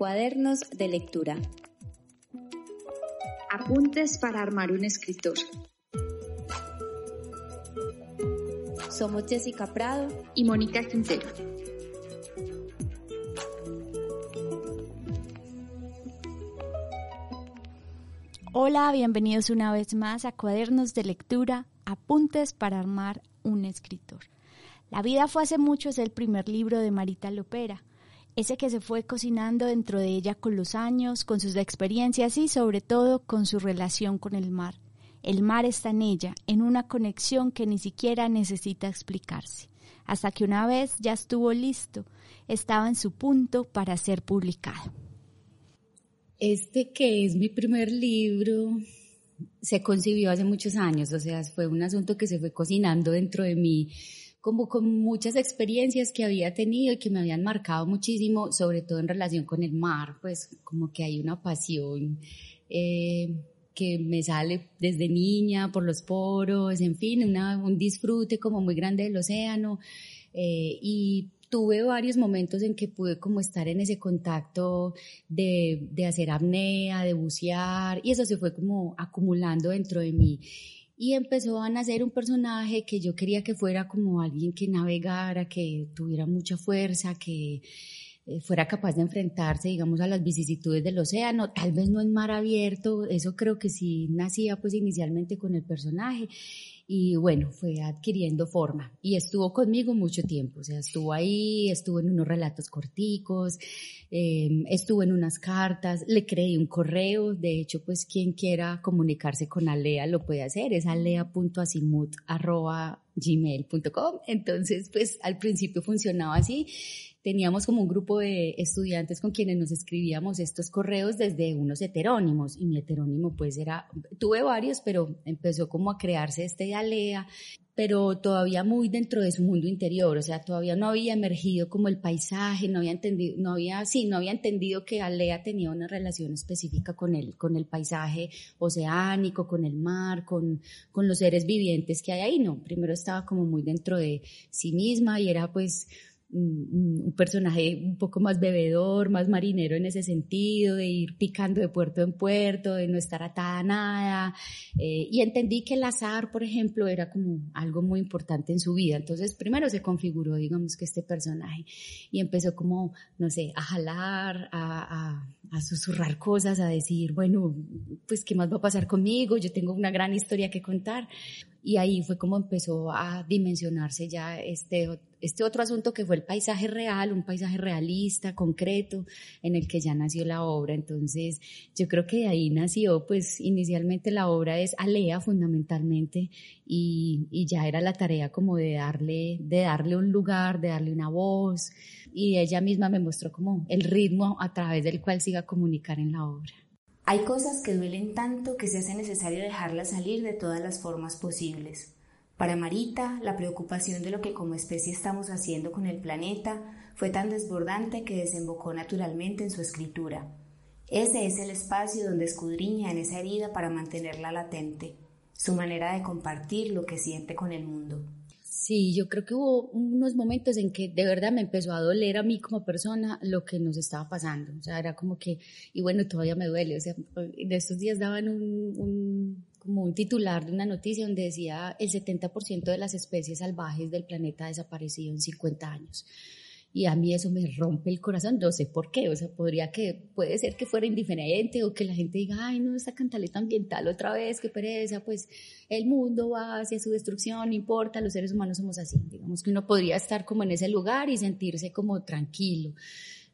Cuadernos de lectura. Apuntes para armar un escritor. Somos Jessica Prado y Mónica Quintero. Hola, bienvenidos una vez más a Cuadernos de Lectura, Apuntes para armar un escritor. La vida fue hace mucho es el primer libro de Marita Lopera ese que se fue cocinando dentro de ella con los años, con sus experiencias y sobre todo con su relación con el mar. El mar está en ella, en una conexión que ni siquiera necesita explicarse, hasta que una vez ya estuvo listo, estaba en su punto para ser publicado. Este que es mi primer libro se concibió hace muchos años, o sea, fue un asunto que se fue cocinando dentro de mí como con muchas experiencias que había tenido y que me habían marcado muchísimo, sobre todo en relación con el mar, pues como que hay una pasión eh, que me sale desde niña por los poros, en fin, un disfrute como muy grande del océano eh, y tuve varios momentos en que pude como estar en ese contacto de, de hacer apnea, de bucear y eso se fue como acumulando dentro de mí y empezó a nacer un personaje que yo quería que fuera como alguien que navegara, que tuviera mucha fuerza, que eh, fuera capaz de enfrentarse, digamos, a las vicisitudes del océano, tal vez no en mar abierto, eso creo que sí nacía pues inicialmente con el personaje y bueno, fue adquiriendo forma y estuvo conmigo mucho tiempo, o sea, estuvo ahí, estuvo en unos relatos corticos, em, estuvo en unas cartas, le creí un correo, de hecho, pues quien quiera comunicarse con Alea lo puede hacer, es alea.asimut.gmail.com, entonces pues al principio funcionaba así teníamos como un grupo de estudiantes con quienes nos escribíamos estos correos desde unos heterónimos y mi heterónimo pues era, tuve varios, pero empezó como a crearse este Alea, pero todavía muy dentro de su mundo interior, o sea, todavía no había emergido como el paisaje, no había entendido, no había, sí, no había entendido que Alea tenía una relación específica con el, con el paisaje oceánico, con el mar, con, con los seres vivientes que hay ahí, no, primero estaba como muy dentro de sí misma y era pues un, personaje un poco más bebedor, más marinero en ese sentido, de ir picando de puerto en puerto, de no estar atada a nada. Eh, y entendí que el azar, por ejemplo, era como algo muy importante en su vida. Entonces, primero se configuró, digamos, que este personaje y empezó como, no sé, a jalar, a, a susurrar cosas, a decir, bueno, pues, ¿qué más va a pasar conmigo? Yo tengo una gran historia que contar. Y ahí fue como empezó a dimensionarse ya este este otro asunto que fue el paisaje real, un paisaje realista, concreto, en el que ya nació la obra. Entonces, yo creo que de ahí nació, pues inicialmente la obra es Alea fundamentalmente y, y ya era la tarea como de darle, de darle un lugar, de darle una voz y ella misma me mostró como el ritmo a través del cual se iba a comunicar en la obra. Hay cosas que duelen tanto que se hace necesario dejarlas salir de todas las formas posibles. Para Marita, la preocupación de lo que como especie estamos haciendo con el planeta fue tan desbordante que desembocó naturalmente en su escritura. Ese es el espacio donde escudriña en esa herida para mantenerla latente, su manera de compartir lo que siente con el mundo. Sí, yo creo que hubo unos momentos en que de verdad me empezó a doler a mí como persona lo que nos estaba pasando. O sea, era como que, y bueno, todavía me duele. O sea, de estos días daban un como un titular de una noticia donde decía el 70% de las especies salvajes del planeta ha desaparecido en 50 años. Y a mí eso me rompe el corazón, no sé por qué, o sea, podría que, puede ser que fuera indiferente o que la gente diga, ay, no, esta cantaleta ambiental otra vez, qué pereza, pues el mundo va hacia su destrucción, no importa, los seres humanos somos así, digamos que uno podría estar como en ese lugar y sentirse como tranquilo,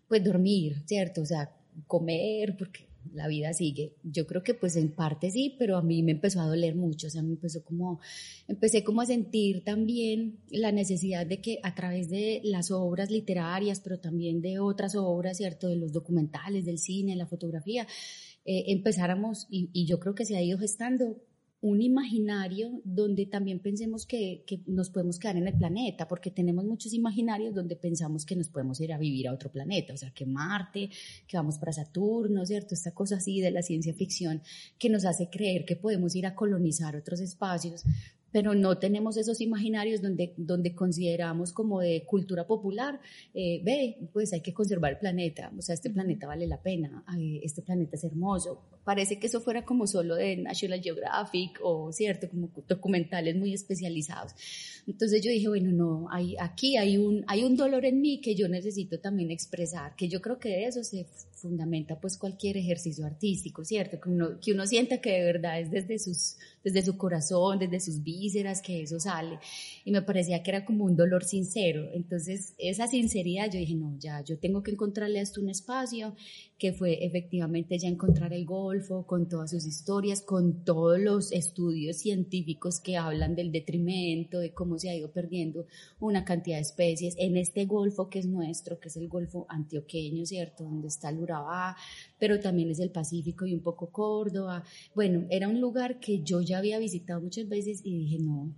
pues dormir, ¿cierto? O sea, comer, porque la vida sigue. Yo creo que pues en parte sí, pero a mí me empezó a doler mucho, o sea, me empezó como, empecé como a sentir también la necesidad de que a través de las obras literarias, pero también de otras obras, ¿cierto? De los documentales, del cine, la fotografía, eh, empezáramos, y, y yo creo que se ha ido gestando un imaginario donde también pensemos que, que, nos podemos quedar en el planeta, porque tenemos muchos imaginarios donde pensamos que nos podemos ir a vivir a otro planeta, o sea, que Marte, que vamos para Saturno, ¿cierto? Esta cosa así de la ciencia ficción que nos hace creer que podemos ir a colonizar otros espacios, pero no tenemos esos imaginarios donde, donde consideramos como de cultura popular, eh, ve, pues hay que conservar el planeta, o sea, este planeta vale la pena, este planeta es hermoso. Parece que eso fuera como solo de National Geographic o, cierto, como documentales muy especializados. Entonces yo dije, bueno, no, hay, aquí hay un, hay un dolor en mí que yo necesito también expresar, que yo creo que de eso se fundamenta pues cualquier ejercicio artístico, ¿cierto? Que uno, que uno sienta que de verdad es desde, sus, desde su corazón, desde sus vísceras que eso sale. Y me parecía que era como un dolor sincero. Entonces, esa sinceridad, yo dije, no, ya, yo tengo que encontrarle a esto un espacio que fue efectivamente ya encontrar el Golfo con todas sus historias, con todos los estudios científicos que hablan del detrimento, de cómo se ha ido perdiendo una cantidad de especies en este Golfo que es nuestro, que es el Golfo antioqueño, ¿cierto? Donde está el Urabá, pero también es el Pacífico y un poco Córdoba. Bueno, era un lugar que yo ya había visitado muchas veces y dije, no,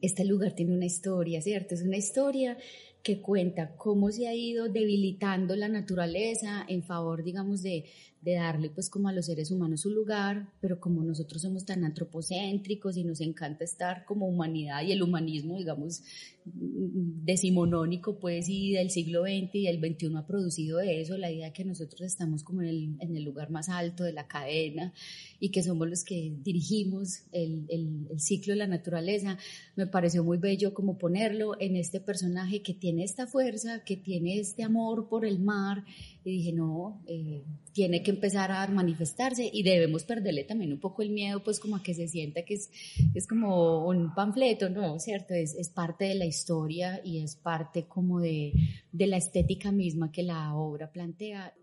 este lugar tiene una historia, ¿cierto? Es una historia que cuenta cómo se ha ido debilitando la naturaleza en favor, digamos, de, de darle pues como a los seres humanos su lugar, pero como nosotros somos tan antropocéntricos y nos encanta estar como humanidad y el humanismo, digamos, decimonónico pues y del siglo XX y el XXI ha producido eso, la idea de que nosotros estamos como en el, lugar más alto de la cadena y que somos los que dirigimos el, el, el ciclo de la naturaleza, me pareció muy bello como ponerlo en este personaje que tiene esta fuerza, que tiene este amor por el mar y dije, no, eh, tiene que empezar a manifestarse y debemos perderle también un poco el miedo, pues como a que se sienta que es, es como un panfleto, ¿no? ¿Cierto? Es, es parte de la historia y es parte como de, de la estética misma que la obra plantea.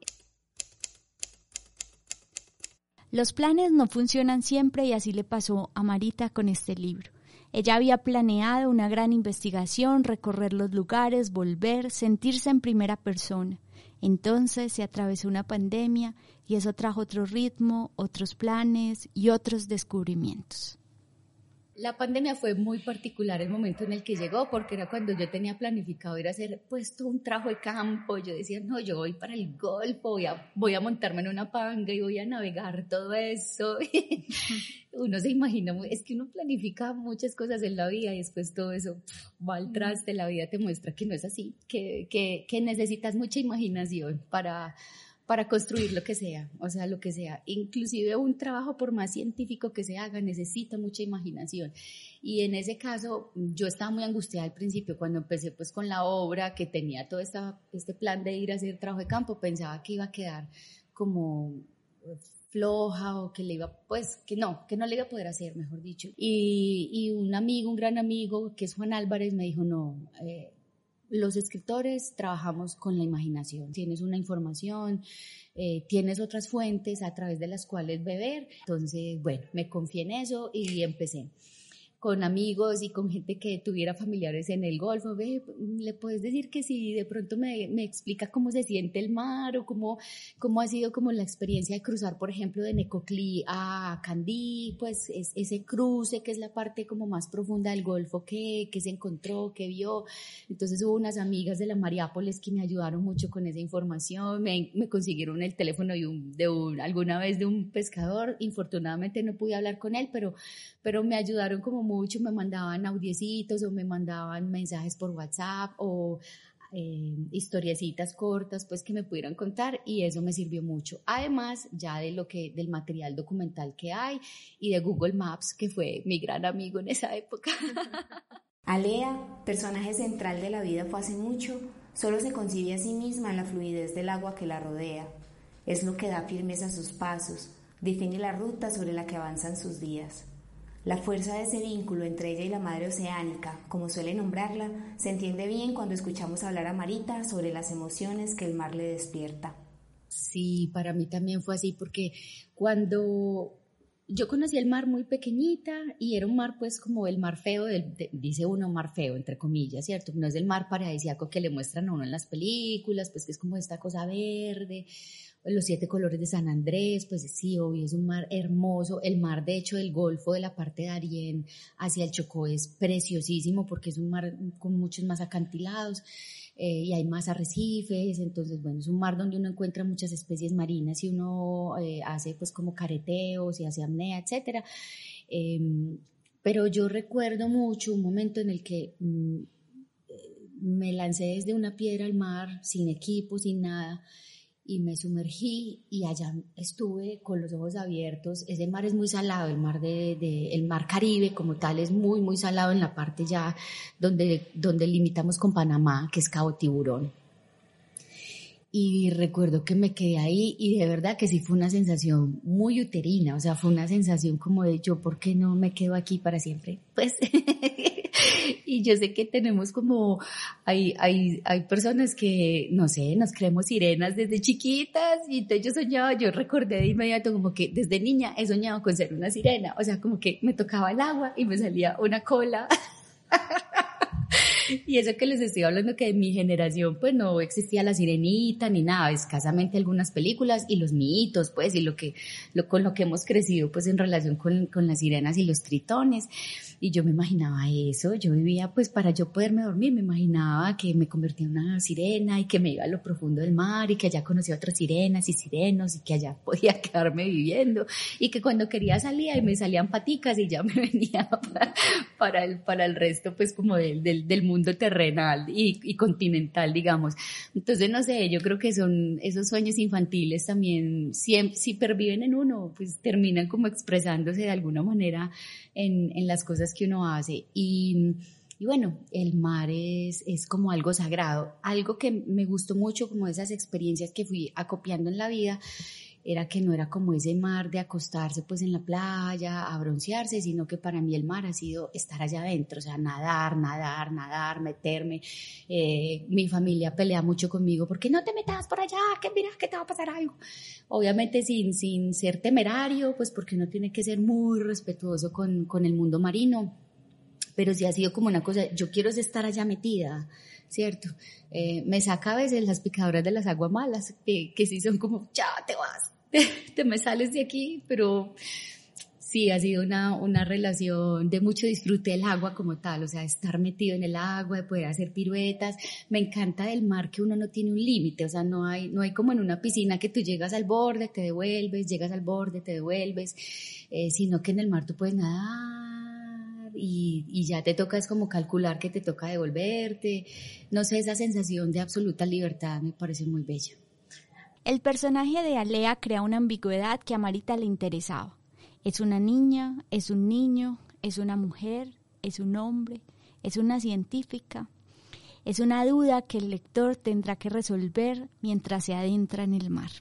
Los planes no funcionan siempre y así le pasó a Marita con este libro. Ella había planeado una gran investigación, recorrer los lugares, volver, sentirse en primera persona. Entonces se atravesó una pandemia y eso trajo otro ritmo, otros planes y otros descubrimientos. La pandemia fue muy particular el momento en el que llegó, porque era cuando yo tenía planificado ir a hacer puesto un trabajo de campo. Yo decía, no, yo voy para el Golfo, voy a, voy a montarme en una panga y voy a navegar todo eso. uno se imagina, es que uno planifica muchas cosas en la vida y después todo eso va al traste, la vida te muestra que no es así, que, que, que necesitas mucha imaginación para para construir lo que sea, o sea, lo que sea. Inclusive un trabajo, por más científico que se haga, necesita mucha imaginación. Y en ese caso, yo estaba muy angustiada al principio, cuando empecé pues con la obra, que tenía todo esta, este plan de ir a hacer trabajo de campo, pensaba que iba a quedar como floja o que le iba, pues que no, que no le iba a poder hacer, mejor dicho. Y, y un amigo, un gran amigo, que es Juan Álvarez, me dijo, no, eh, los escritores trabajamos con la imaginación. Tienes una información, eh, tienes otras fuentes a través de las cuales beber. Entonces, bueno, me confié en eso y empecé con amigos y con gente que tuviera familiares en el Golfo, ve, le puedes decir que si de pronto me, me, explica cómo se siente el mar o cómo, cómo ha sido como la experiencia de cruzar, por ejemplo, de Necoclí a Candí, pues es, ese cruce que es la parte como más profunda del Golfo que, que se encontró, que vio. Entonces hubo unas amigas de la Mariápolis que me ayudaron mucho con esa información, me, me consiguieron el teléfono de, un, de un, alguna vez de un pescador, infortunadamente no pude hablar con él, pero, pero me ayudaron como mucho, me mandaban audiecitos o me mandaban mensajes por WhatsApp o eh, historiecitas cortas, pues que me pudieran contar y eso me sirvió mucho. Además, ya de lo que, del material documental que hay y de Google Maps, que fue mi gran amigo en esa época. Alea, personaje central de la vida fue hace mucho, solo se concibe a sí misma en la fluidez del agua que la rodea. Es lo que da firmeza a sus pasos, define la ruta sobre la que avanzan sus días. La fuerza de ese vínculo entre ella y la madre oceánica, como suele nombrarla, se entiende bien cuando escuchamos hablar a Marita sobre las emociones que el mar le despierta. Sí, para mí también fue así, porque cuando yo conocí el mar muy pequeñita y era un mar pues como el mar feo, dice uno mar feo entre comillas, ¿cierto? No es el mar paradisíaco que le muestran a uno en las películas, pues que es como esta cosa verde, los siete colores de San Andrés, pues sí, obvio, es un mar hermoso. El mar, de hecho, del Golfo, de la parte de Arién hacia el Chocó es preciosísimo porque es un mar con muchos más acantilados. Eh, y hay más arrecifes, entonces bueno, es un mar donde uno encuentra muchas especies marinas y uno eh, hace pues como careteos y hace apnea, etcétera. Em, pero yo recuerdo mucho un momento en el que mm, me lancé desde una piedra al mar, sin equipo, sin nada, y me sumergí y allá estuve con los ojos abiertos. Ese mar es muy salado, el mar de, el mar Caribe como tal es muy muy salado en la parte ya donde donde limitamos con Panamá, que es Cabo Tiburón. Y recuerdo que me quedé ahí y de verdad que sí fue una sensación muy uterina, o sea, fue una sensación como de yo, ¿por qué no me quedo aquí para siempre? Pues y yo sé que tenemos como, hay, hay, hay personas que, no sé, nos creemos sirenas desde chiquitas y entonces yo soñaba, yo recordé de inmediato como que desde niña he soñado con ser una sirena, o sea, como que me tocaba el agua y me salía una cola. Y eso que les estoy hablando que de mi generación pues no existía la sirenita ni nada, escasamente algunas películas y los mitos pues y lo que, lo, con lo que hemos crecido pues en relación con, con las sirenas y los tritones. Y yo me imaginaba eso, yo vivía pues para yo poderme dormir, me imaginaba que me convertía en una sirena y que me iba a lo profundo del mar y que allá conocía otras sirenas y sirenos y que allá podía quedarme viviendo y que cuando quería salía y me salían paticas y ya me venía para, el, para el resto pues como del, del, del mundo terrenal y, y, continental digamos. Entonces no sé, yo creo que son esos sueños infantiles también, si, si perviven en uno, pues terminan como expresándose de alguna manera en, en las cosas que uno hace. Y, y bueno, el mar es, es, como algo sagrado. Algo que me gustó mucho, como esas experiencias que fui acopiando en la vida, era que no era como ese mar de acostarse pues en la playa, a broncearse, sino que para mí el mar ha sido estar allá adentro, o sea, nadar, nadar, nadar, meterme. Eh, mi familia pelea mucho conmigo, porque no te metas por allá? Que mira que te va a pasar algo. Obviamente sin, sin ser temerario, pues porque uno tiene que ser muy respetuoso con, con el mundo marino, pero sí ha sido como una cosa, yo quiero estar allá metida, ¿cierto? Eh, me saca a veces las picadoras de las aguas malas, que, que sí son como, ya te vas, te me sales de aquí, pero sí, ha sido una, una relación de mucho disfrute del agua como tal, o sea, estar metido en el agua, de poder hacer piruetas. Me encanta del mar que uno no tiene un límite, o sea, no hay, no hay como en una piscina que tú llegas al borde, te devuelves, llegas al borde, te devuelves, eh, sino que en el mar tú puedes nadar y, y, ya te toca es como calcular que te toca devolverte. No sé, esa sensación de absoluta libertad me parece muy bella. El personaje de Alea crea una ambigüedad que a Marita le interesaba. Es una niña, es un niño, es una mujer, es un hombre, es una científica. Es una duda que el lector tendrá que resolver mientras se adentra en el mar.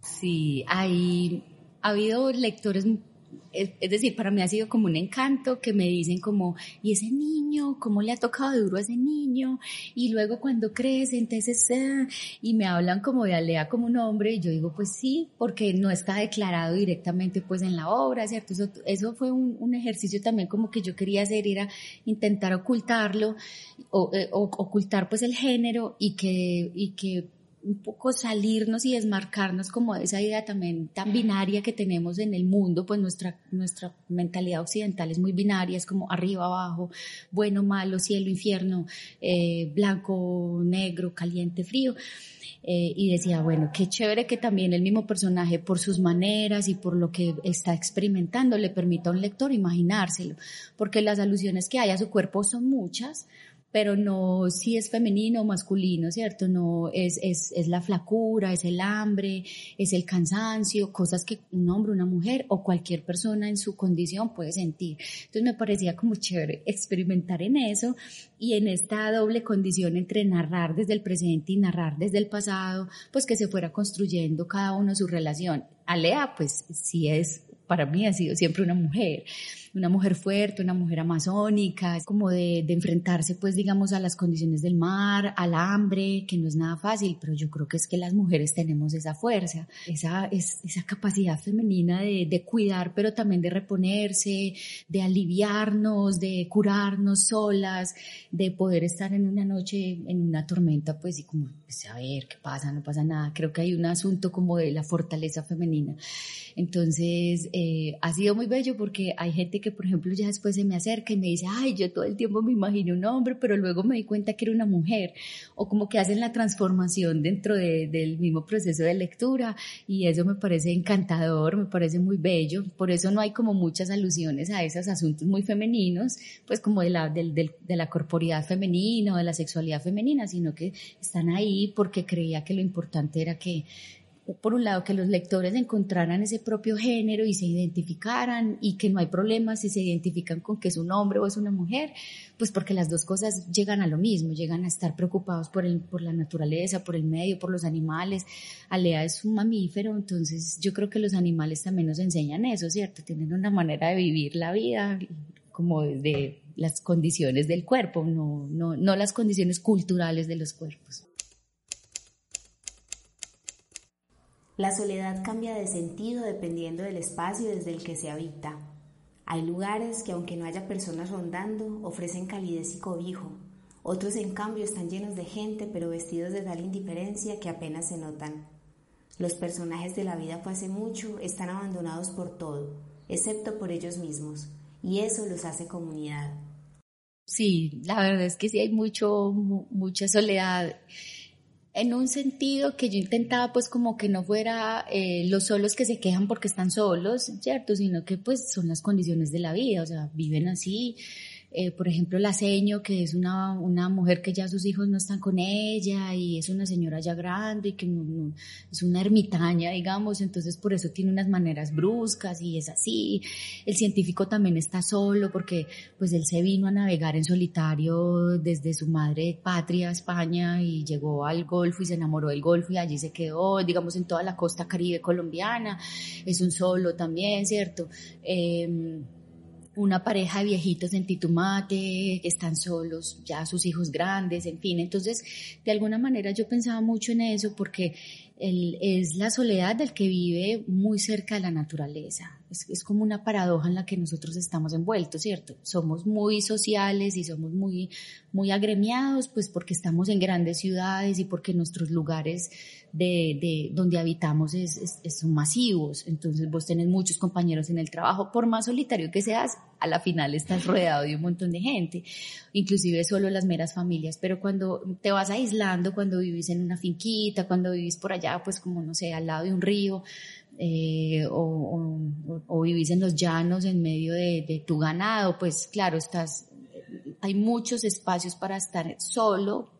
Sí, hay, ha habido lectores es, decir, para mí ha sido como un encanto que me dicen como, ¿y ese niño? ¿Cómo le ha tocado duro a ese niño? Y luego cuando crece, entonces, ah", y me hablan como de Alea como un hombre, y yo digo, pues sí, porque no está declarado directamente pues en la obra, ¿cierto? Eso, eso fue un, ejercicio también como que yo quería hacer, era intentar ocultarlo, o, eh, o, ocultar pues el género y que, y que un poco salirnos y desmarcarnos como de esa idea también tan binaria que tenemos en el mundo, pues nuestra, nuestra mentalidad occidental es muy binaria, es como arriba, abajo, bueno, malo, cielo, infierno, eh, blanco, negro, caliente, frío. Eh, y decía, bueno, qué chévere que también el mismo personaje, por sus maneras y por lo que está experimentando, le permita a un lector imaginárselo, porque las alusiones que hay a su cuerpo son muchas, pero no si es femenino o masculino, ¿cierto? No es, es, es la flacura, es el hambre, es el cansancio, cosas que un hombre, una mujer o cualquier persona en su condición puede sentir. Entonces me parecía como chévere experimentar en eso y en esta doble condición entre narrar desde el presente y narrar desde el pasado, pues que se fuera construyendo cada uno su relación. Alea, pues sí es, para mí ha sido siempre una mujer una mujer fuerte, una mujer amazónica, como de, enfrentarse pues digamos a las condiciones del mar, al hambre, que no es nada fácil, pero yo creo que es que las mujeres tenemos esa fuerza, esa, es, esa capacidad femenina de, de cuidar, pero también de reponerse, de aliviarnos, de curarnos solas, de poder estar en una noche, en una tormenta, pues y como, pues, a ver, ¿qué pasa? No pasa nada. Creo que hay un asunto como de la fortaleza femenina. Entonces, eh, ha sido muy bello porque hay gente que, por ejemplo, ya después se me acerca y me dice, ay, yo todo el tiempo me imaginé un hombre, pero luego me di cuenta que era una mujer, o como que hacen la transformación dentro del mismo proceso de lectura, y eso me parece encantador, me parece muy bello, por eso no hay como muchas alusiones a esos asuntos muy femeninos, pues como de la, de la corporidad femenina o de la sexualidad femenina, sino que están ahí porque creía que lo importante era que por un lado, que los lectores encontraran ese propio género y se identificaran y que no hay problema si se identifican con que es un hombre o es una mujer, pues porque las dos cosas llegan a lo mismo, llegan a estar preocupados por, el, por la naturaleza, por el medio, por los animales. Alea es un mamífero, entonces yo creo que los animales también nos enseñan eso, ¿cierto? Tienen una manera de vivir la vida como desde las condiciones del cuerpo, no, no, no las condiciones culturales de los cuerpos. La soledad cambia de sentido dependiendo del espacio desde el que se habita. Hay lugares que aunque no haya personas rondando, ofrecen calidez y cobijo. Otros en cambio están llenos de gente pero vestidos de tal indiferencia que apenas se notan. Los personajes de la vida fue hace mucho están abandonados por todo, excepto por ellos mismos, y eso los hace comunidad. Sí, la verdad es que sí hay mucho, mucha soledad en un sentido que yo intentaba pues como que no fuera eh, los solos que se quejan porque están solos, ¿cierto? Sino que pues son las condiciones de la vida, o sea, viven así, eh, por ejemplo, la seño, que es una, una mujer que ya sus hijos no están con ella y es una señora ya grande y que es una ermitaña, digamos, entonces por eso tiene unas maneras bruscas y es así. El científico también está solo porque pues él se vino a navegar en solitario desde su madre patria, España, y llegó al Golfo y se enamoró del Golfo y allí se quedó, digamos, en toda la costa caribe colombiana. Es un solo también, ¿cierto? Eh, una pareja de viejitos en Titumate, están solos, ya sus hijos grandes, en fin. Entonces, de alguna manera yo pensaba mucho en eso porque es la soledad del que vive muy cerca de la naturaleza. Es, es, como una paradoja en la que nosotros estamos envueltos, ¿cierto? Somos muy sociales y somos muy, muy agremiados, pues porque estamos en grandes ciudades y porque nuestros lugares de, de donde habitamos es, son masivos. Entonces vos tenés muchos compañeros en el trabajo, por más solitario que seas, a la final estás rodeado de un montón de gente, inclusive solo las meras familias. Pero cuando te vas aislando, cuando vivís en una finquita, cuando vivís por allá, pues como no sé, al lado de un río, eh, o, o, vivís en los llanos en medio de, de, tu ganado, pues claro, estás, hay muchos espacios para estar solo,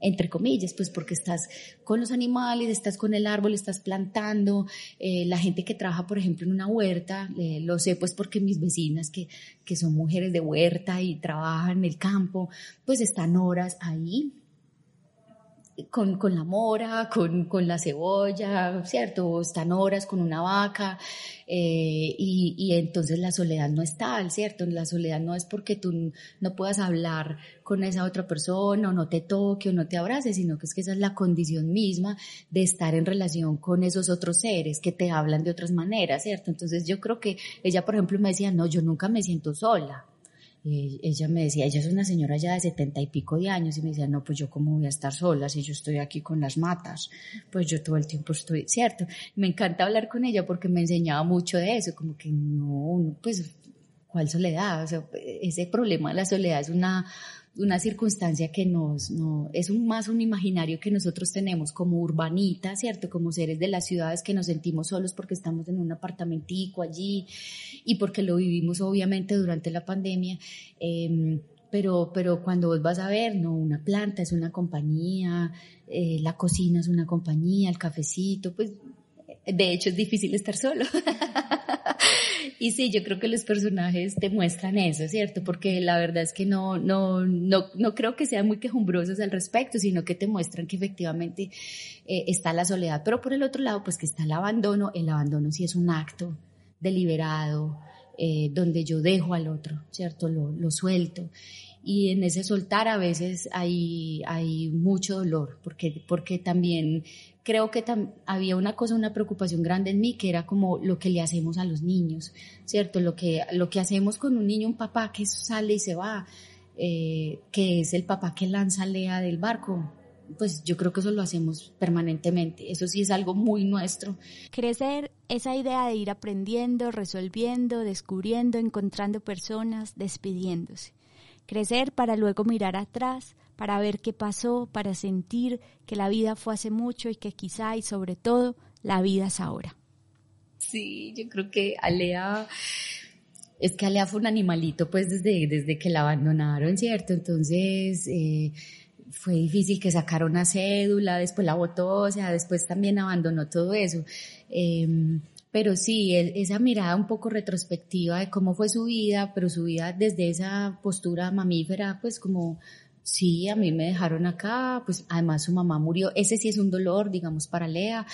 entre comillas, pues porque estás con los animales, estás con el árbol, estás plantando, eh, la gente que trabaja, por ejemplo, en una huerta, eh, lo sé pues porque mis vecinas que, que son mujeres de huerta y trabajan en el campo, pues están horas ahí con, con la mora, con, con, la cebolla, ¿cierto? Están horas con una vaca eh, y, y, entonces la soledad no es tal, ¿cierto? La soledad no es porque tú no puedas hablar con esa otra persona o no te toque o no te abrace, sino que es que esa es la condición misma de estar en relación con esos otros seres que te hablan de otras maneras, ¿cierto? Entonces yo creo que ella, por ejemplo, me decía, no, yo nunca me siento sola ella me decía, ella es una señora ya de setenta y pico de años y me decía, no, pues yo cómo voy a estar sola si yo estoy aquí con las matas, pues yo todo el tiempo estoy, cierto. Me encanta hablar con ella porque me enseñaba mucho de eso, como que no, pues, ¿cuál soledad? Ese problema de la soledad es una, una circunstancia que nos, no, es un, más un imaginario que nosotros tenemos como urbanita, ¿cierto? Como seres de las ciudades que nos sentimos solos porque estamos en un apartamentico allí y porque lo vivimos obviamente durante la pandemia. Eh, pero, pero cuando vos vas a ver, no, una planta es una compañía, eh, la cocina es una compañía, el cafecito, pues de hecho es difícil estar solo. Y sí, yo creo que los personajes te muestran eso, ¿cierto? Porque la verdad es que no, no, no, no creo que sean muy quejumbrosos al respecto, sino que te muestran que efectivamente eh, está la soledad. Pero por el otro lado, pues que está el abandono. El abandono sí es un acto deliberado, eh, donde yo dejo al otro, ¿cierto? Lo, lo, suelto. Y en ese soltar a veces hay, hay mucho dolor, porque, porque también creo que había una cosa, una preocupación grande en mí, que era como lo que le hacemos a los niños, ¿cierto? Lo que, lo que hacemos con un niño, un papá que sale y se va, eh, que es el papá que lanza a Lea del barco, pues yo creo que eso lo hacemos permanentemente. Eso sí es algo muy nuestro. Crecer, esa idea de ir aprendiendo, resolviendo, descubriendo, encontrando personas, despidiéndose. Crecer para luego mirar atrás, para ver qué pasó, para sentir que la vida fue hace mucho y que quizá y sobre todo la vida es ahora. Sí, yo creo que Alea es que Alea fue un animalito pues desde, desde que la abandonaron, ¿cierto? Entonces, eh, fue difícil que sacara una cédula, después la votó, o sea, después también abandonó todo eso. Em, pero sí, esa mirada un poco retrospectiva de cómo fue su vida, pero su vida desde esa postura mamífera, pues como, sí, a mí me dejaron acá, pues además su mamá murió, ese sí es un dolor, digamos, para Lea,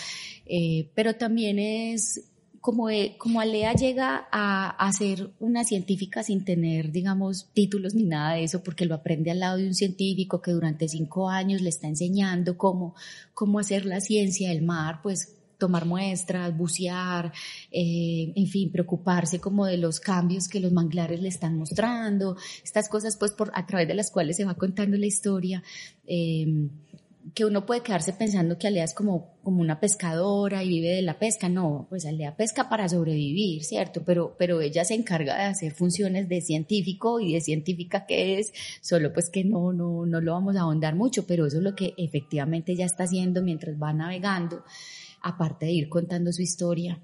eh, pero también es como, como Alea llega a, a, ser una científica sin tener, digamos, títulos ni nada de eso, porque lo aprende al lado de un científico que durante cinco años le está enseñando cómo, cómo hacer la ciencia del mar, pues tomar muestras, bucear, eh, en fin, preocuparse como de los cambios que los manglares le están mostrando, estas cosas pues por, a través de las cuales se va contando la historia. Eh, que uno puede quedarse pensando que Alea es como, como una pescadora y vive de la pesca. No, pues Alea pesca para sobrevivir, ¿cierto? Pero, pero ella se encarga de hacer funciones de científico y de científica que es, solo pues que no, no, no lo vamos a ahondar mucho, pero eso es lo que efectivamente ella está haciendo mientras va navegando, aparte de ir contando su historia.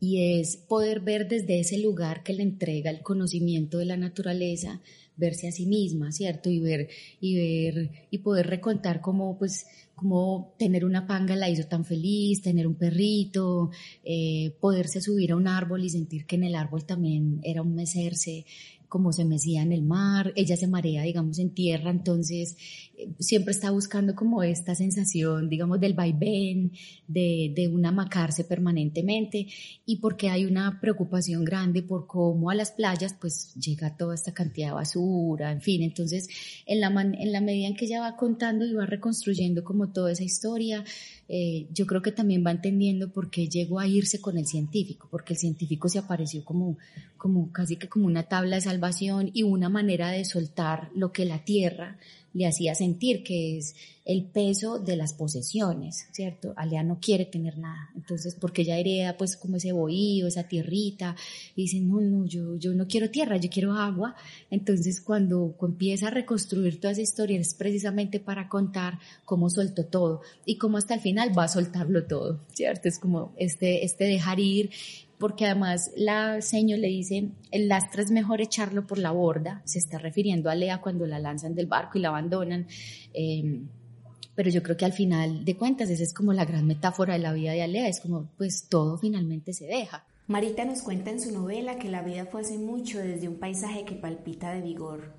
Y es poder ver desde ese lugar que le entrega el conocimiento de la naturaleza, verse a sí misma, ¿cierto? Y ver, y ver, y poder recontar cómo, pues, cómo tener una panga la hizo tan feliz, tener un perrito, eh, poderse subir a un árbol y sentir que en el árbol también era un mecerse, como se mecía en el mar, ella se marea, digamos, en tierra, entonces eh, siempre está buscando como esta sensación, digamos, del vaivén, de, de un amacarse permanentemente y porque hay una preocupación grande por cómo a las playas pues llega toda esta cantidad de basura, en fin, entonces en la, en la medida en que ella va contando y va reconstruyendo como toda esa historia, eh, yo creo que también va entendiendo por qué llegó a irse con el científico, porque el científico se apareció como, como casi que como una tabla de salvación y una manera de soltar lo que la tierra le hacía sentir, que es el peso de las posesiones, ¿cierto? Alea no quiere tener nada, entonces porque ella hereda pues como ese bohío, esa tierrita, y dice, no, no, yo, yo no quiero tierra, yo quiero agua, entonces cuando, empieza a reconstruir toda esa historia es precisamente para contar cómo soltó todo y cómo hasta el final va a soltarlo todo, ¿cierto? Es como este, este dejar ir porque además la seño le dice, el lastre es mejor echarlo por la borda, se está refiriendo a Lea cuando la lanzan del barco y la abandonan. Em, pero yo creo que al final de cuentas esa es como la gran metáfora de la vida de Alea, es como pues todo finalmente se deja. Marita nos cuenta en su novela que la vida fue hace mucho desde un paisaje que palpita de vigor.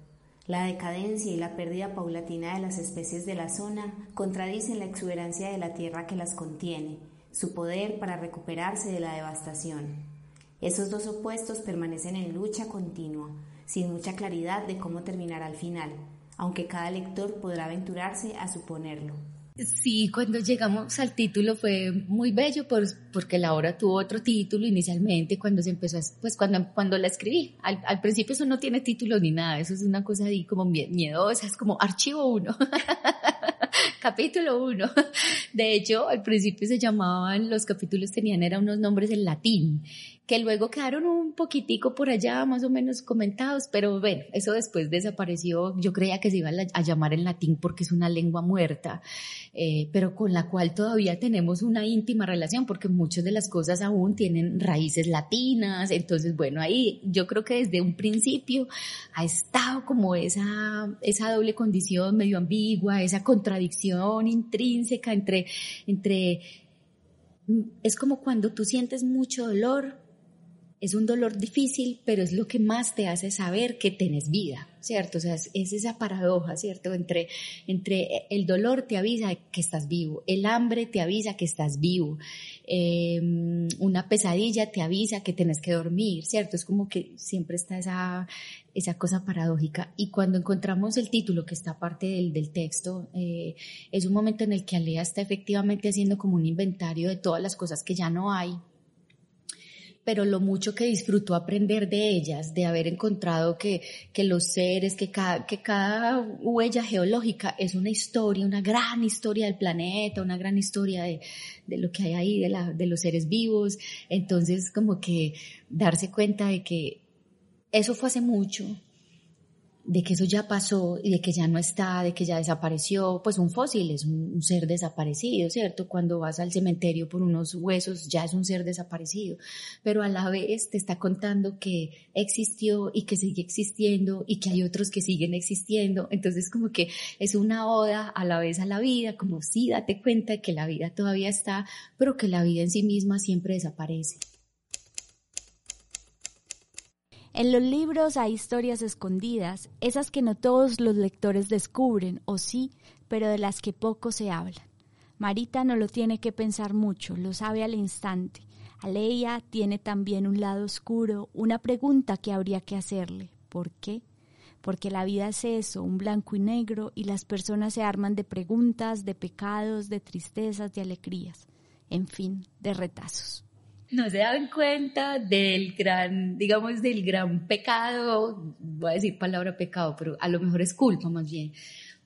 La decadencia y la pérdida paulatina de las especies de la zona contradicen la exuberancia de la tierra que las contiene su poder para recuperarse de la devastación. Esos dos opuestos permanecen en lucha continua, sin mucha claridad de cómo terminar al final, aunque cada lector podrá aventurarse a suponerlo. Sí, cuando llegamos al título fue muy bello porque la obra tuvo otro título inicialmente cuando se empezó, pues cuando, cuando la escribí. Al, principio eso no tiene título ni nada, eso es una cosa ahí como miedosa, es como archivo uno. capítulo 1. De hecho, al principio se llamaban, los capítulos tenían, eran unos nombres en latín que luego quedaron un poquitico por allá más o menos comentados, pero bueno, eso después desapareció. Yo creía que se iba a llamar en latín porque es una lengua muerta, eh, pero con la cual todavía tenemos una íntima relación porque muchas de las cosas aún tienen raíces latinas. Entonces, bueno, ahí yo creo que desde un principio ha estado como esa, esa doble condición medio ambigua, esa contradicción intrínseca entre, entre, es como cuando tú sientes mucho dolor, es un dolor difícil, pero es lo que más te hace saber que tienes vida, ¿cierto? O sea, es, esa paradoja, ¿cierto? Entre, entre el dolor te avisa que estás vivo, el hambre te avisa que estás vivo, em, una pesadilla te avisa que tienes que dormir, ¿cierto? Es como que siempre está esa, esa cosa paradójica. Y cuando encontramos el título que está parte del, del texto, eh, es un momento en el que Alea está efectivamente haciendo como un inventario de todas las cosas que ya no hay, pero lo mucho que disfrutó aprender de ellas, de haber encontrado que, que los seres, que cada, que cada huella geológica es una historia, una gran historia del planeta, una gran historia de, de lo que hay ahí, de, la, de los seres vivos. Entonces, como que darse cuenta de que eso fue hace mucho, de que eso ya pasó y de que ya no está, de que ya desapareció, pues un fósil es un, ser desaparecido, ¿cierto? Cuando vas al cementerio por unos huesos ya es un ser desaparecido, pero a la vez te está contando que existió y que sigue existiendo y que hay otros que siguen existiendo, entonces como que es una oda a la vez a la vida, como sí, date cuenta de que la vida todavía está, pero que la vida en sí misma siempre desaparece. En los libros hay historias escondidas, esas que no todos los lectores descubren, o sí, pero de las que poco se hablan. Marita no lo tiene que pensar mucho, lo sabe al instante. Aleia tiene también un lado oscuro, una pregunta que habría que hacerle. ¿Por qué? Porque la vida es eso, un blanco y negro, y las personas se arman de preguntas, de pecados, de tristezas, de alegrías, en fin, de retazos no se dan cuenta del gran, digamos, del gran pecado, voy a decir palabra pecado, pero a lo mejor es culpa más bien,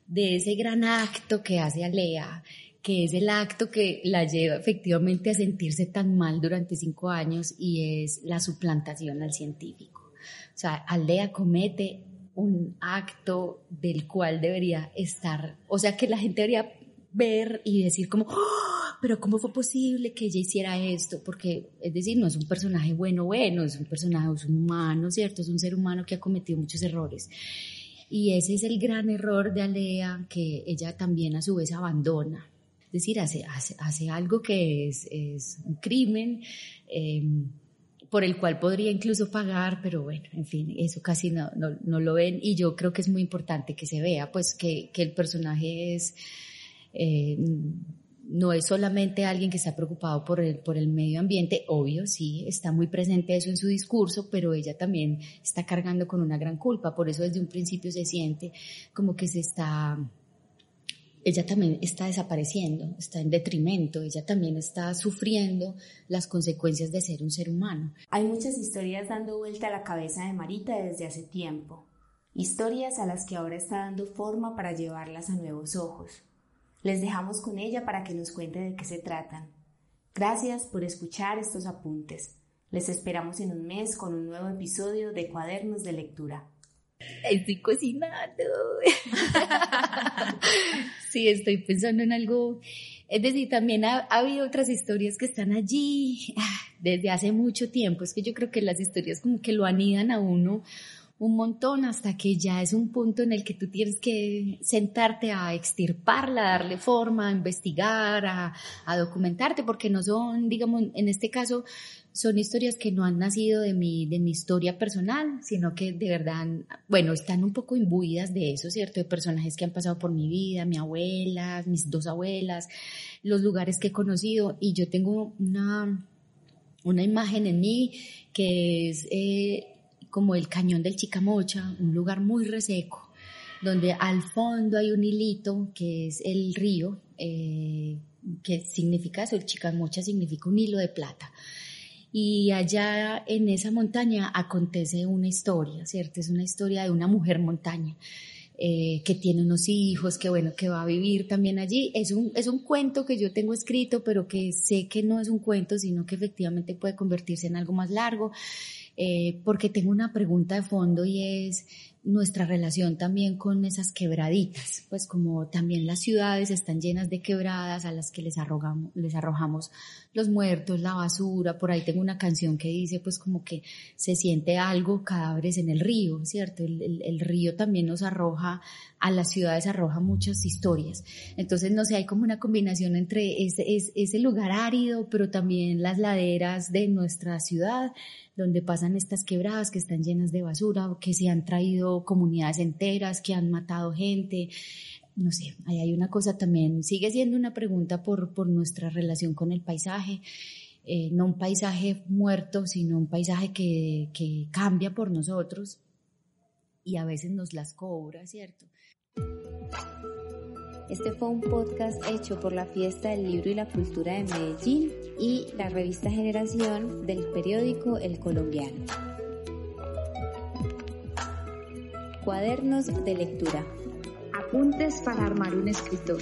de ese gran acto que hace Alea, que es el acto que la lleva efectivamente a sentirse tan mal durante cinco años y es la suplantación al científico. O sea, Alea comete un acto del cual debería estar, o sea, que la gente debería ver y decir como, ¡Oh! pero ¿cómo fue posible que ella hiciera esto? Porque, es decir, no es un personaje bueno, bueno, es un personaje, es un humano, ¿cierto? Es un ser humano que ha cometido muchos errores. Y ese es el gran error de Alea que ella también a su vez abandona. Es decir, hace, hace, hace algo que es, es un crimen. Em, por el cual podría incluso pagar, pero bueno, en fin, eso casi no, no, no, lo ven y yo creo que es muy importante que se vea, pues que, que el personaje es, eh, no es solamente alguien que está preocupado por el, por el medio ambiente, obvio, sí, está muy presente eso en su discurso, pero ella también está cargando con una gran culpa, por eso desde un principio se siente como que se está, ella también está desapareciendo, está en detrimento, ella también está sufriendo las consecuencias de ser un ser humano. Hay muchas historias dando vuelta a la cabeza de Marita desde hace tiempo, historias a las que ahora está dando forma para llevarlas a nuevos ojos. Les dejamos con ella para que nos cuente de qué se tratan. Gracias por escuchar estos apuntes. Les esperamos en un mes con un nuevo episodio de Cuadernos de Lectura. Estoy cocinando. sí, estoy pensando en algo. Es decir, también ha, habido otras historias que están allí ah, desde hace mucho tiempo. Es que yo creo que las historias como que lo anidan a uno un montón hasta que ya es un punto en el que tú tienes que sentarte a extirparla, darle forma, a investigar, a, documentarte, porque no son, digamos, en este caso, son historias que no han nacido de mi, de mi historia personal, sino que de verdad, bueno, están un poco imbuidas de eso, ¿cierto? De personajes que han pasado por mi vida, mi abuela, mis dos abuelas, los lugares que he conocido, y yo tengo una, una imagen en mí que es... Eh, como el cañón del Chicamocha, un lugar muy reseco, donde al fondo hay un hilito que es el río, eh, que significa eso, el Chicamocha significa un hilo de plata. Y allá en esa montaña acontece una historia, ¿cierto? Es una historia de una mujer montaña. Eh, que tiene unos hijos, que bueno, que va a vivir también allí. Es un, es un cuento que yo tengo escrito, pero que sé que no es un cuento, sino que efectivamente puede convertirse en algo más largo. Eh, porque tengo una pregunta de fondo y es, nuestra relación también con esas quebraditas, pues como también las ciudades están llenas de quebradas a las que les arrojamos, les arrojamos los muertos, la basura, por ahí tengo una canción que dice pues como que se siente algo, cadáveres en el río, ¿cierto? El, río también nos arroja, a las ciudades arroja muchas historias. Entonces, no sé, hay como una combinación entre ese, ese lugar árido, pero también las laderas de nuestra ciudad, donde pasan estas quebradas que están llenas de basura, que se han traído comunidades enteras, que han matado gente. No sé, ahí hay una cosa también, sigue siendo una pregunta por, por nuestra relación con el paisaje. Eh, no un paisaje muerto, sino un paisaje que, que cambia por nosotros y a veces nos las cobra, ¿cierto? Este fue un podcast hecho por la Fiesta del Libro y la Cultura de Medellín y la revista Generación del periódico El Colombiano. Cuadernos de lectura. Apuntes para armar un escritor.